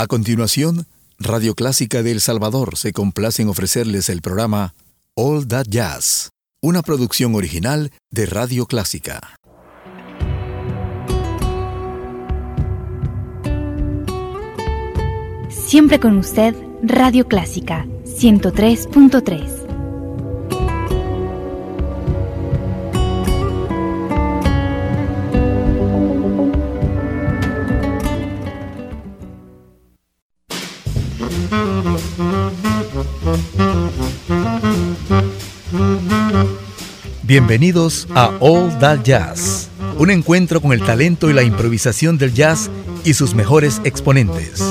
A continuación, Radio Clásica de El Salvador se complace en ofrecerles el programa All That Jazz, una producción original de Radio Clásica. Siempre con usted, Radio Clásica 103.3. Bienvenidos a All That Jazz, un encuentro con el talento y la improvisación del jazz y sus mejores exponentes.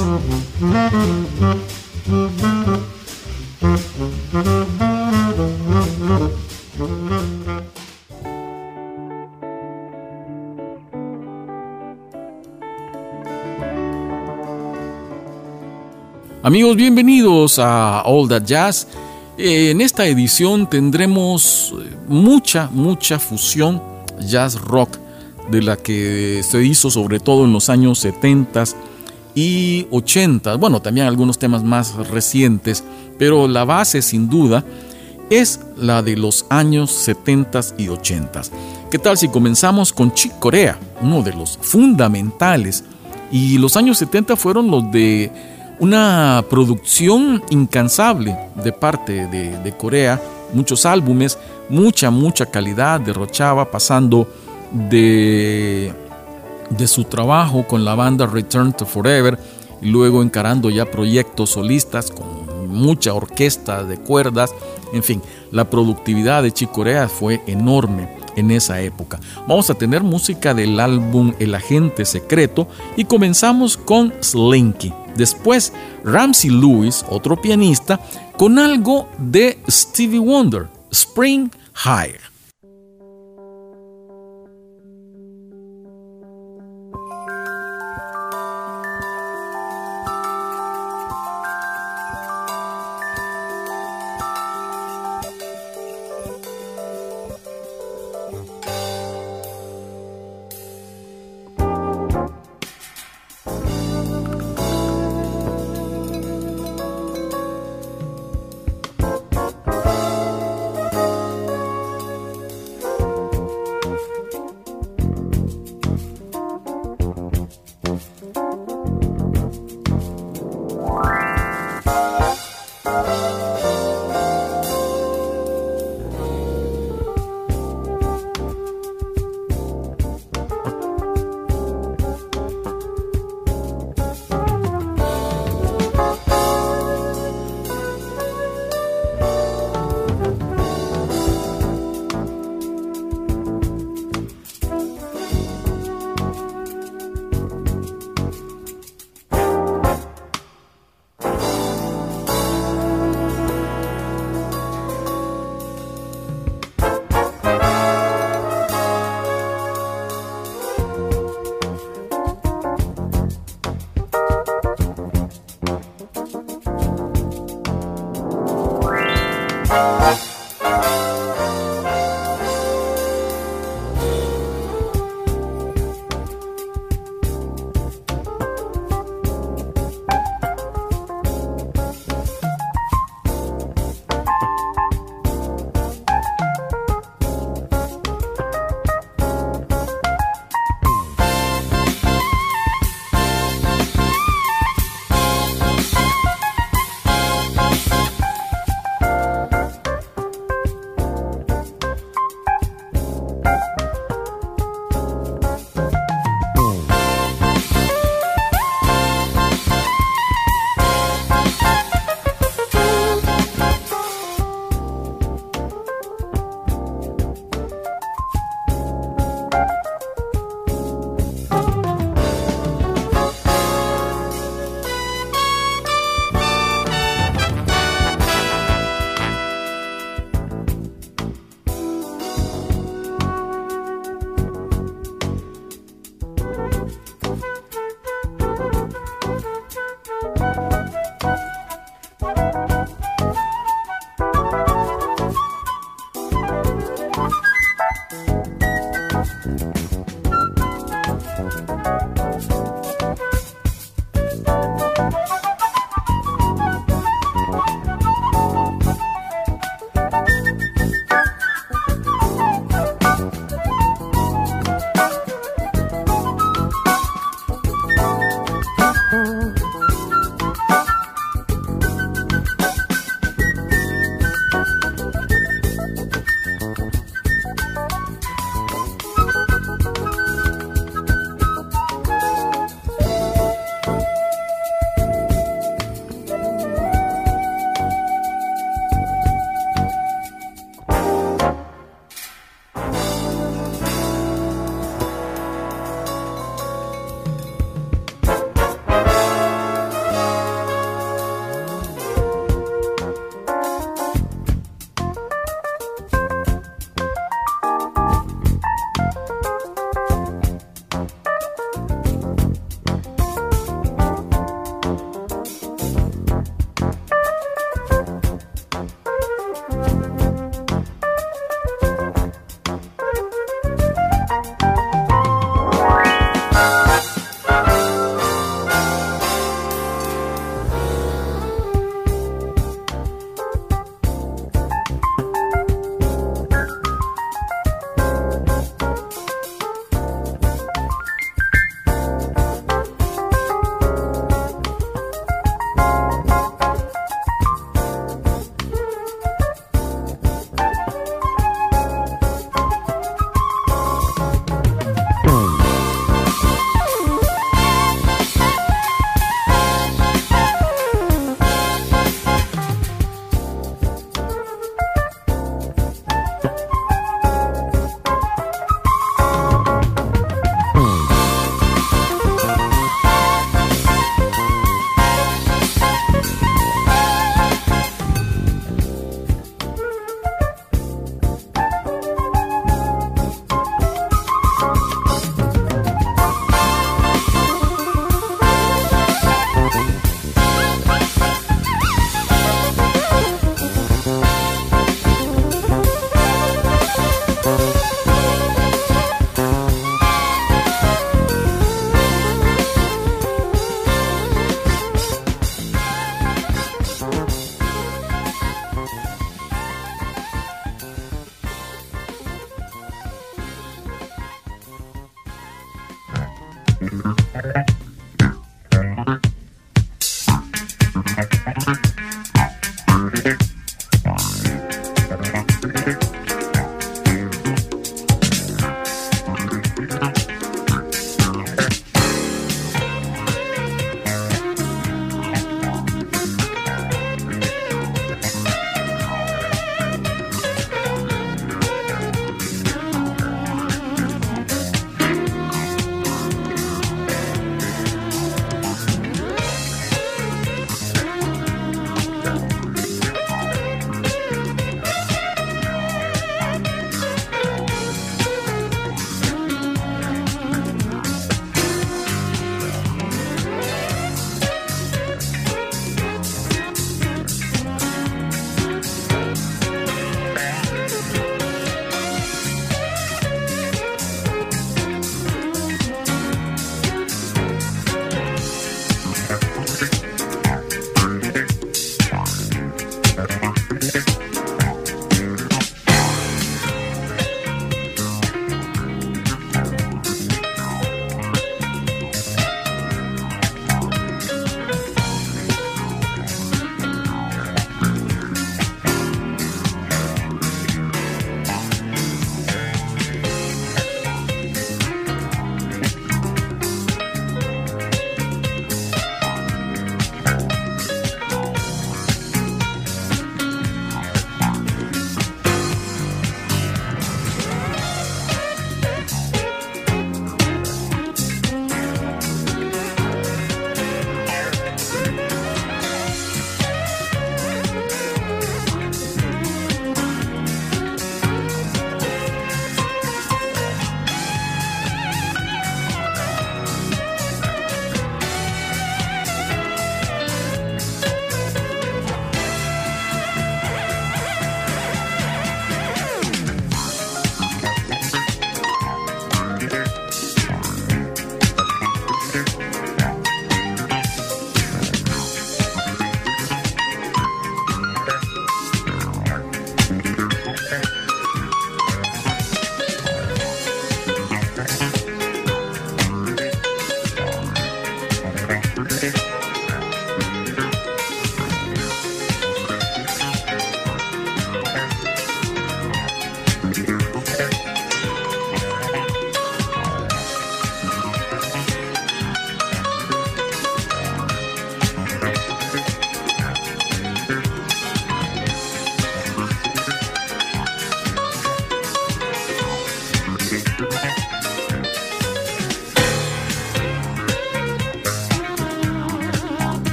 Amigos, bienvenidos a All That Jazz. En esta edición tendremos eh, mucha, mucha fusión jazz rock de la que se hizo sobre todo en los años 70 y 80. Bueno, también algunos temas más recientes, pero la base sin duda es la de los años 70 y 80. ¿Qué tal si comenzamos con Chick Corea, uno de los fundamentales? Y los años 70 fueron los de una producción incansable de parte de, Corea, muchos álbumes, mucha, mucha calidad derrochaba, pasando de, de su trabajo con la banda Return to Forever y luego encarando ya proyectos solistas con mucha orquesta de cuerdas, en fin, la productividad de Corea fue enorme en esa época. Vamos a tener música del álbum El Agente Secreto y comenzamos con Slinky. Después, Ramsey Lewis, otro pianista, con algo de Stevie Wonder, Spring High.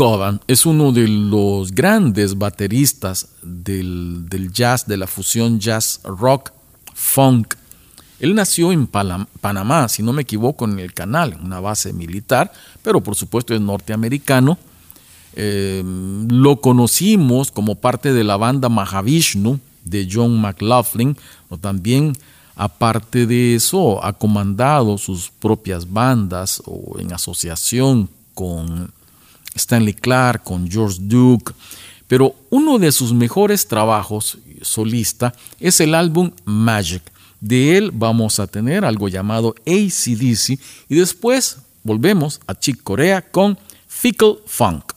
Cobham es uno de los grandes bateristas del, jazz, de la fusión jazz rock, funk. Él nació en Panamá, si no me equivoco, en el canal, en una base militar, pero por supuesto es norteamericano. Eh, lo conocimos como parte de la banda Mahavishnu de John McLaughlin, o también aparte de eso ha comandado sus propias bandas o en asociación con Stanley Clark, con George Duke, pero uno de sus mejores trabajos solista es el álbum Magic. De él vamos a tener algo llamado ACDC y después volvemos a Chick Corea con Fickle Funk.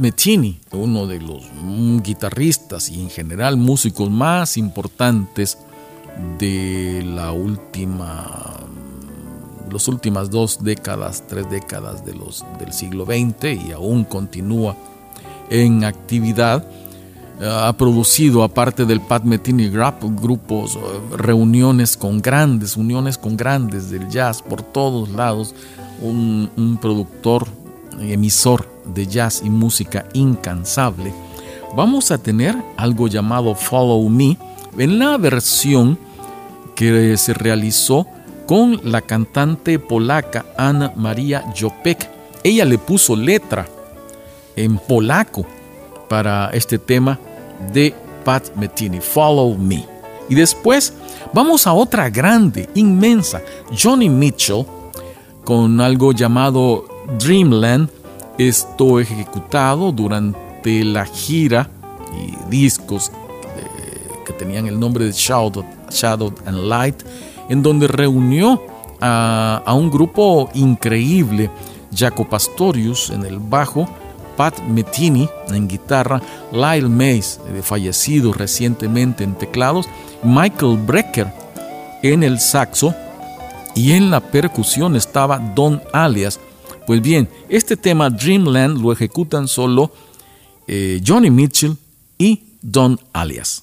Metheny, uno de los guitarristas y en general músicos más importantes de la última, las últimas dos décadas, tres décadas de los, del siglo XX y aún continúa en actividad. Ha producido, aparte del Pat Metheny Rap, grupos, eh, reuniones con grandes, uniones con grandes del jazz por todos lados. Un, un productor, emisor de jazz y música incansable. Vamos a tener algo llamado Follow Me en la versión que se realizó con la cantante polaca Ana María Jopek. Ella le puso letra en polaco para este tema de Pat Metheny, Follow Me. Y después vamos a otra grande, inmensa, Johnny Mitchell, con algo llamado Dreamland, esto ejecutado durante la gira y discos que tenían el nombre de Shadow, Shadow and Light, en donde reunió a, a un grupo increíble, Jaco Pastorius en el bajo, Pat Metini en guitarra, Lyle Mays, eh, fallecido recientemente en teclados, Michael Brecker en el saxo y en la percusión estaba Don Alias. Pues bien, este tema Dreamland lo ejecutan solo eh, Johnny Mitchell y Don Alias.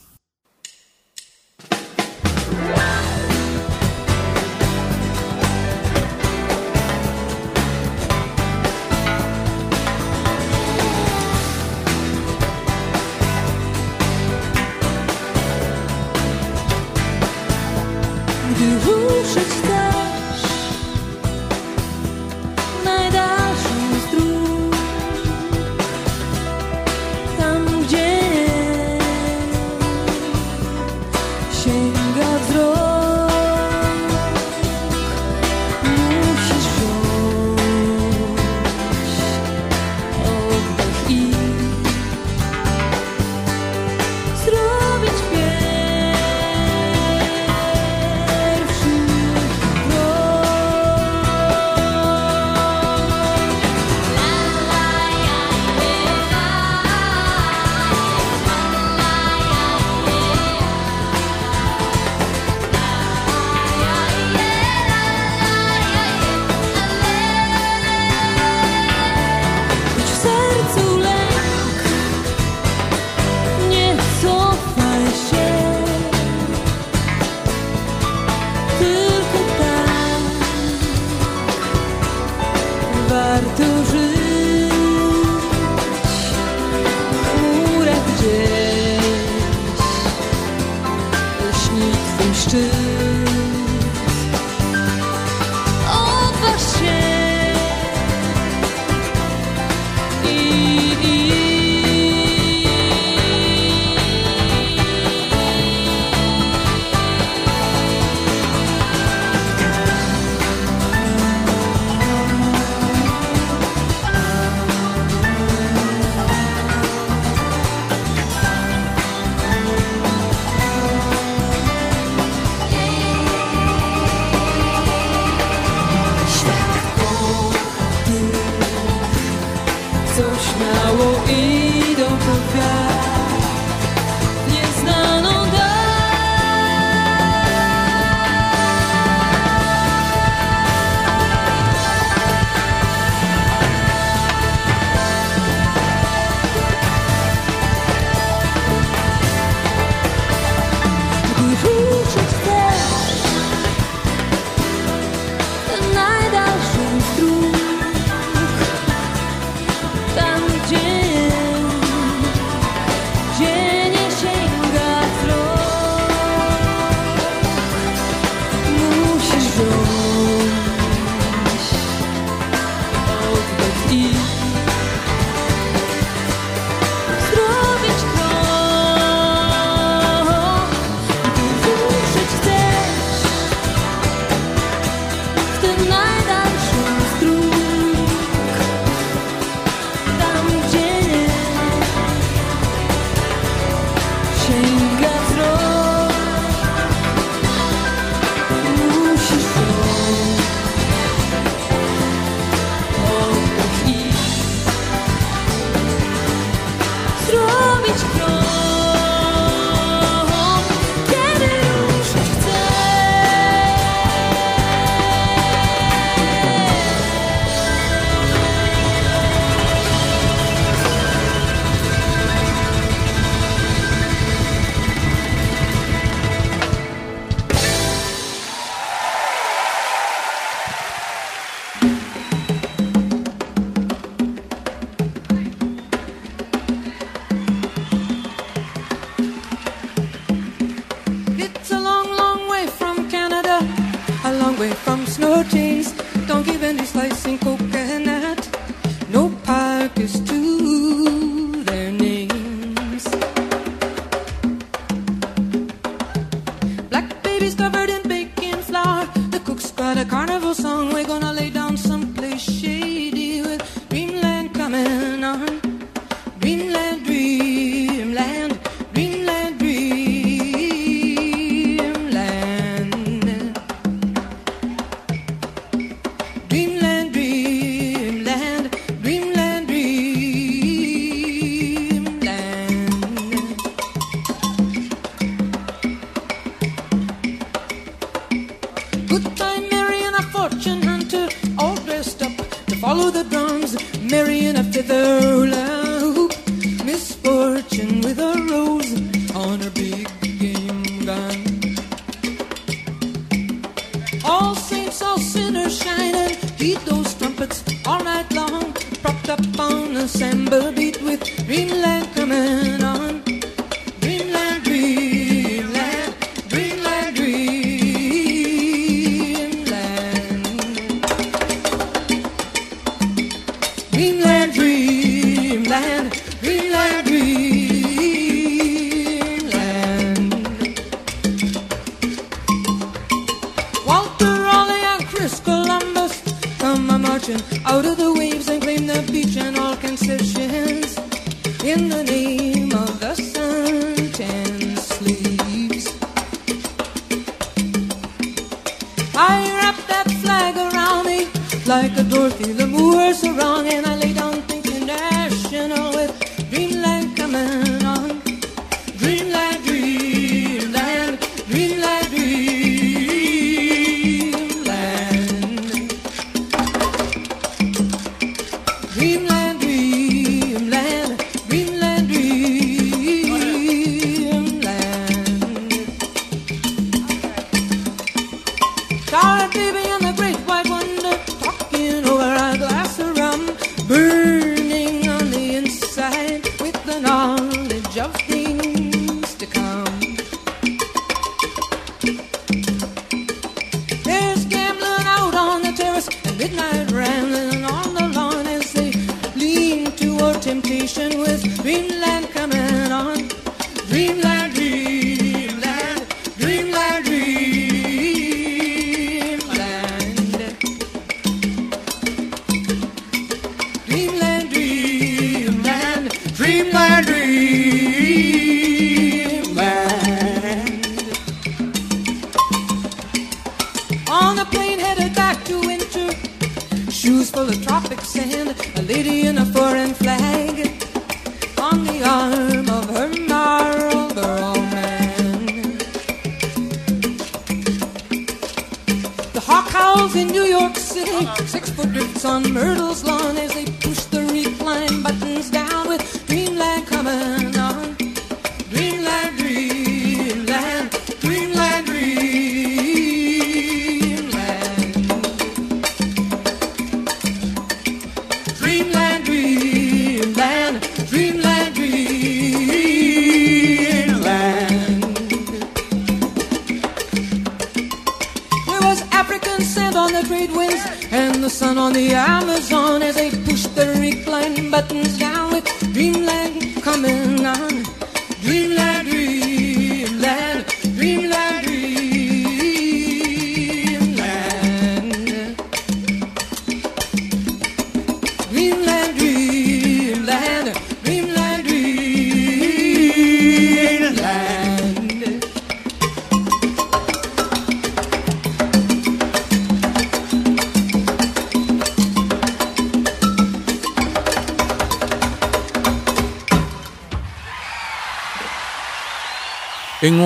tonight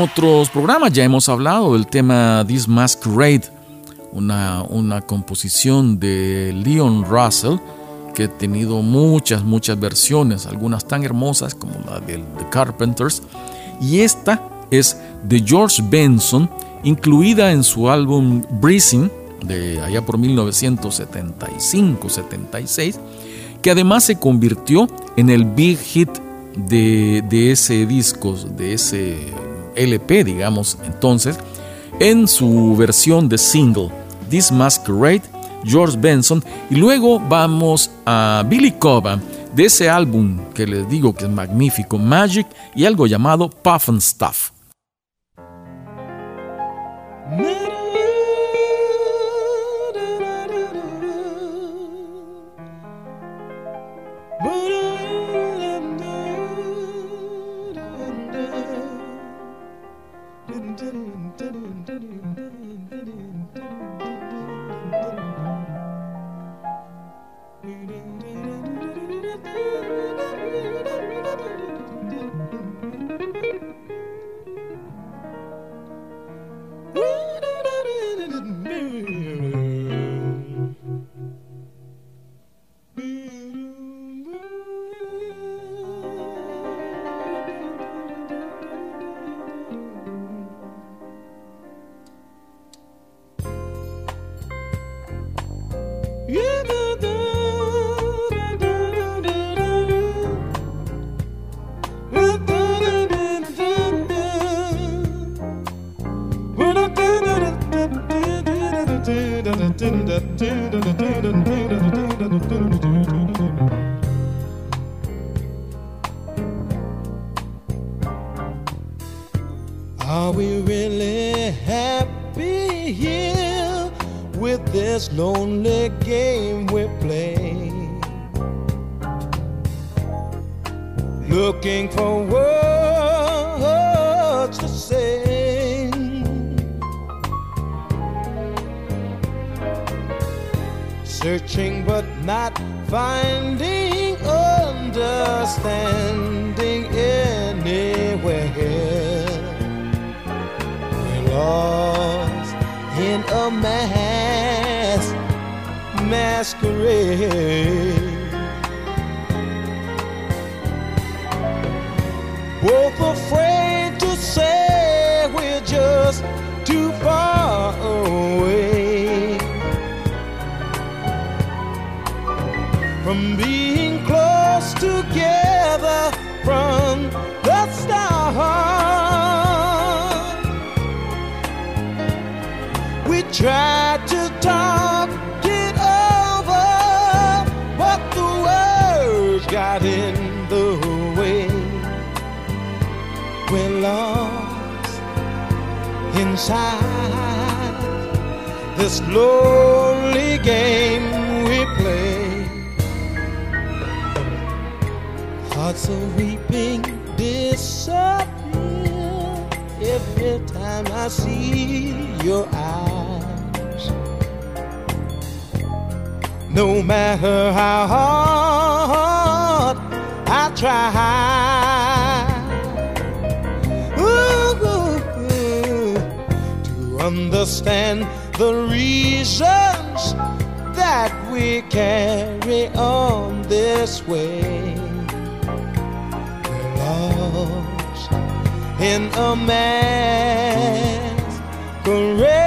otros programas ya hemos hablado del tema This Masquerade, una, una composición de Leon Russell que ha tenido muchas, muchas versiones, algunas tan hermosas como la de The Carpenters. Y esta es de George Benson, incluida en su álbum Breezing, de allá por 1975-76, que además se convirtió en el big hit de, de ese disco, de ese LP, digamos, entonces, en su versión de single, This Masquerade, George Benson, y luego vamos a Billy Coban, de ese álbum que les digo que es magnífico, Magic, y algo llamado Puff and Stuff. We really happy here with this lonely game we play? Looking for words to say. Searching but not finding understanding anywhere. Lost in a mass masquerade. Inside this lonely game we play. Hearts are weeping disappear every time I see your eyes. No matter how hard I try understand the reasons that we carry on this way. We're lost in a. Whoa.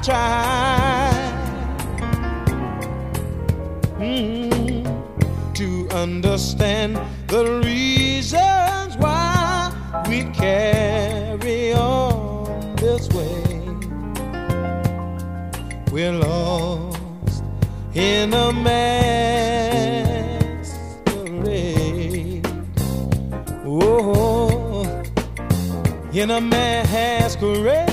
I try mm, to understand the reasons why we carry on this way. We're lost in a masquerade. Oh, in a masquerade.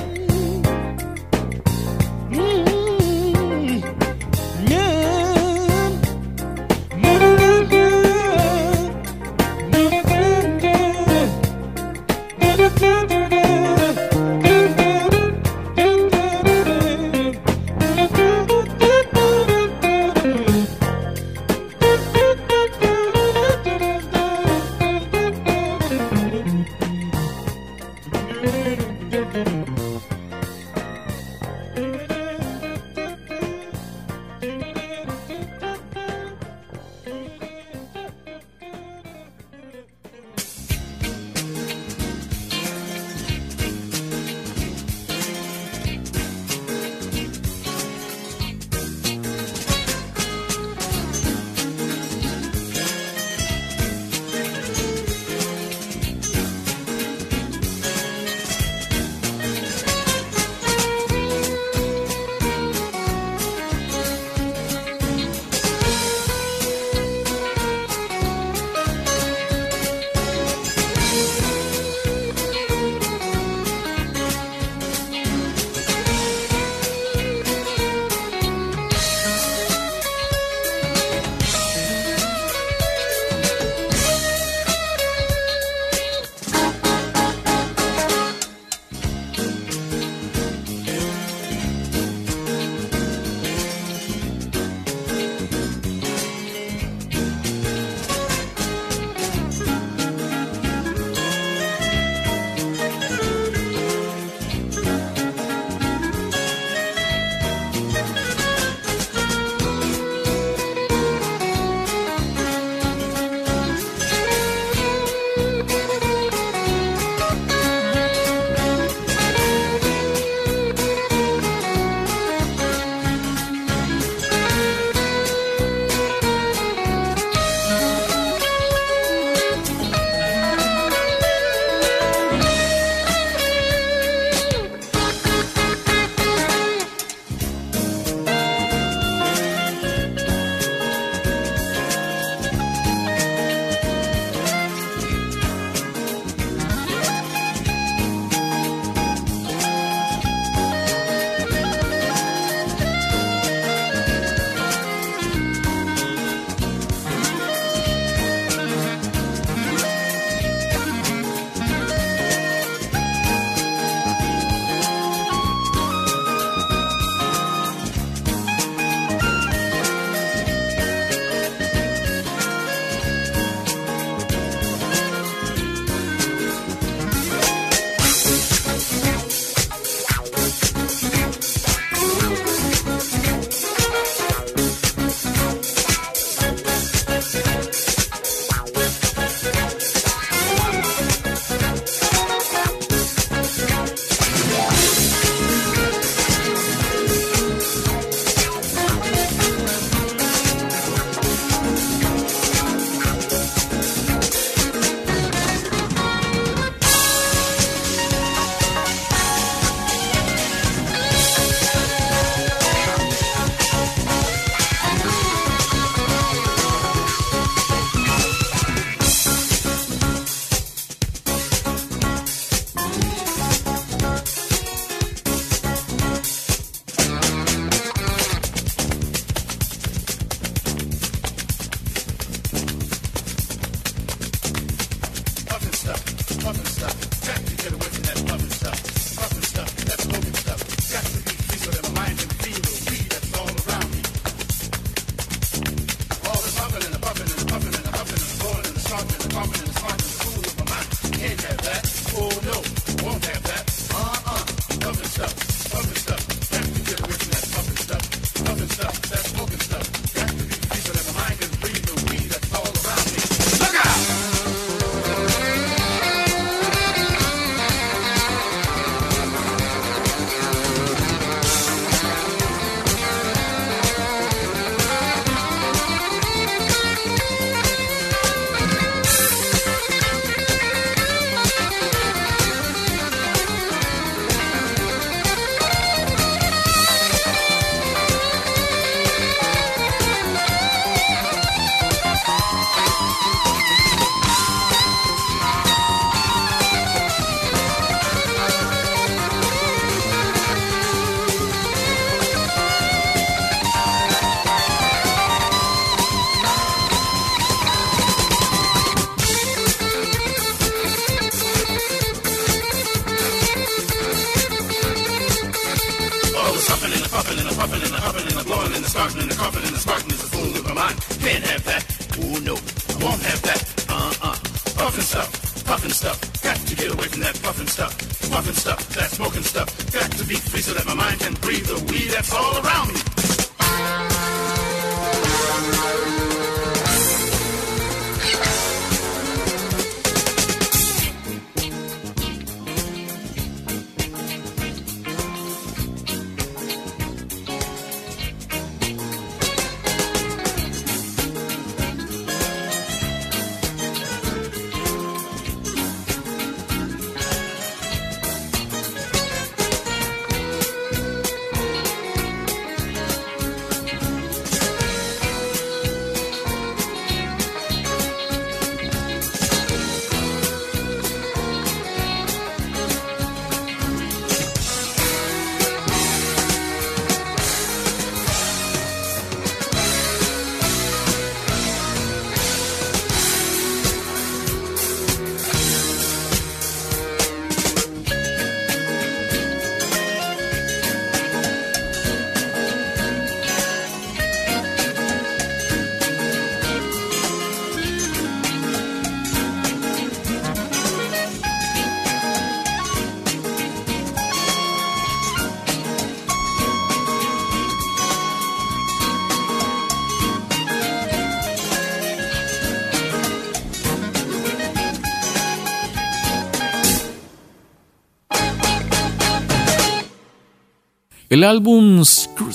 El álbum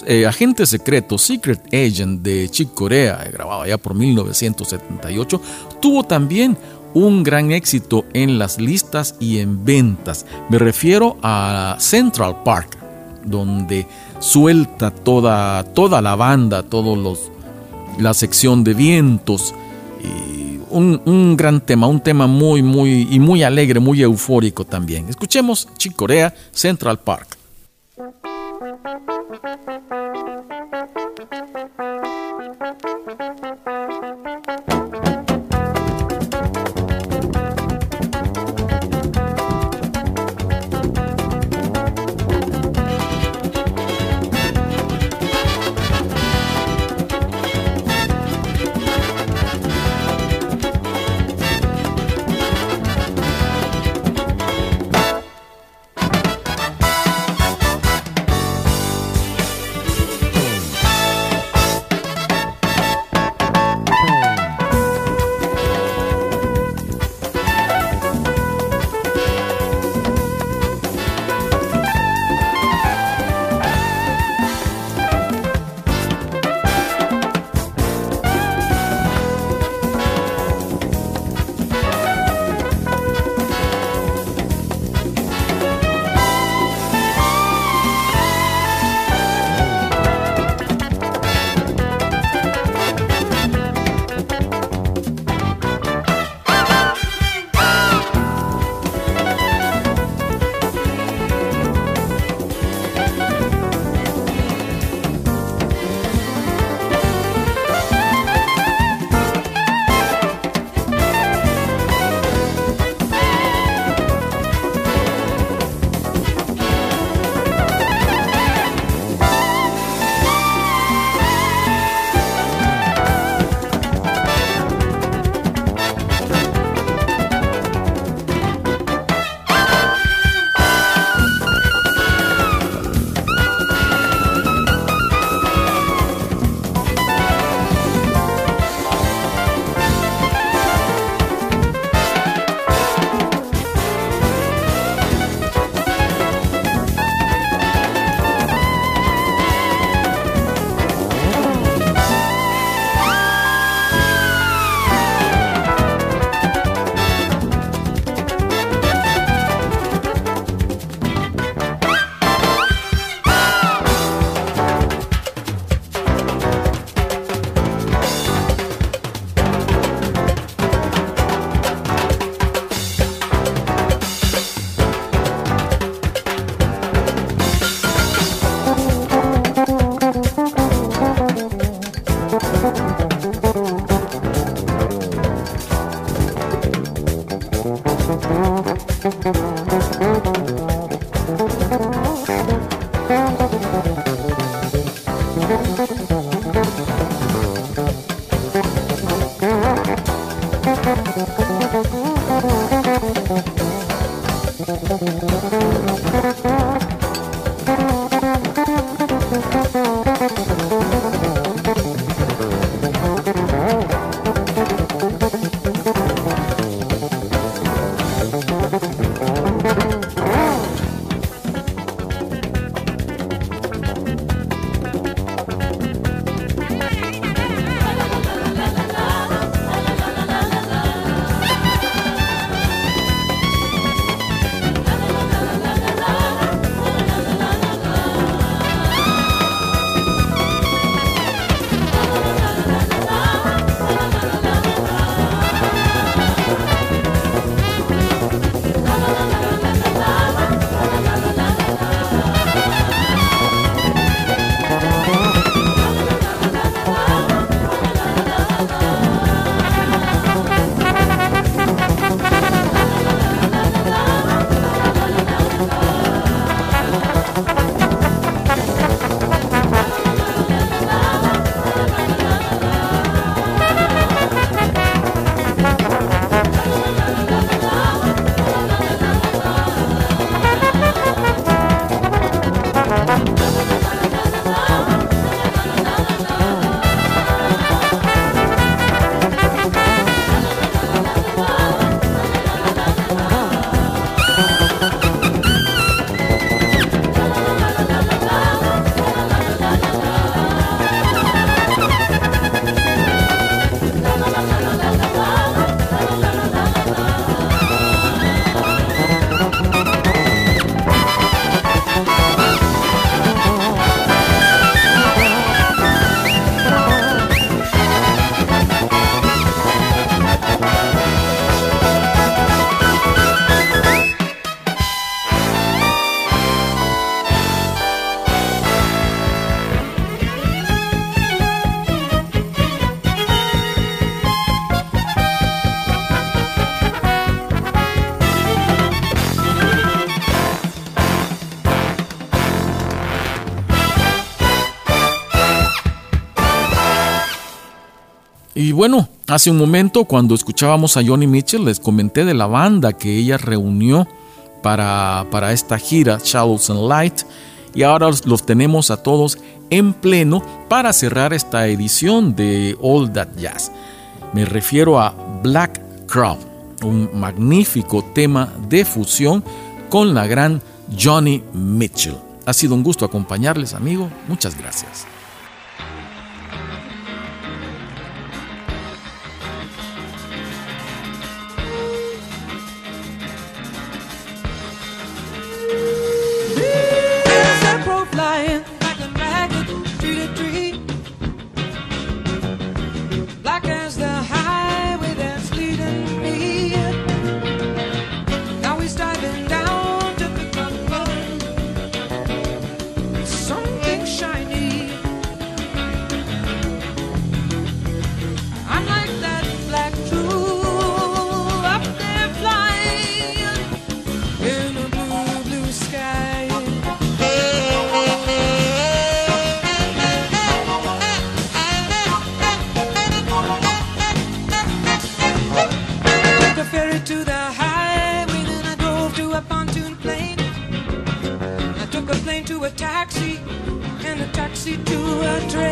eh, Agente Secreto, Secret Agent de Chick Corea, grabado ya por 1978, tuvo también un gran éxito en las listas y en ventas. Me refiero a Central Park, donde suelta toda, toda la banda, todos los, la sección de vientos. Y un, un, gran tema, un tema muy, muy, y muy alegre, muy eufórico también. Escuchemos Chick Corea, Central Park. Bueno, hace un momento cuando escuchábamos a Johnny Mitchell les comenté de la banda que ella reunió para, para esta gira Shadows and Light y ahora los, tenemos a todos en pleno para cerrar esta edición de All That Jazz. Me refiero a Black Crown, un magnífico tema de fusión con la gran Johnny Mitchell. Ha sido un gusto acompañarles, amigo. Muchas gracias. Taxi to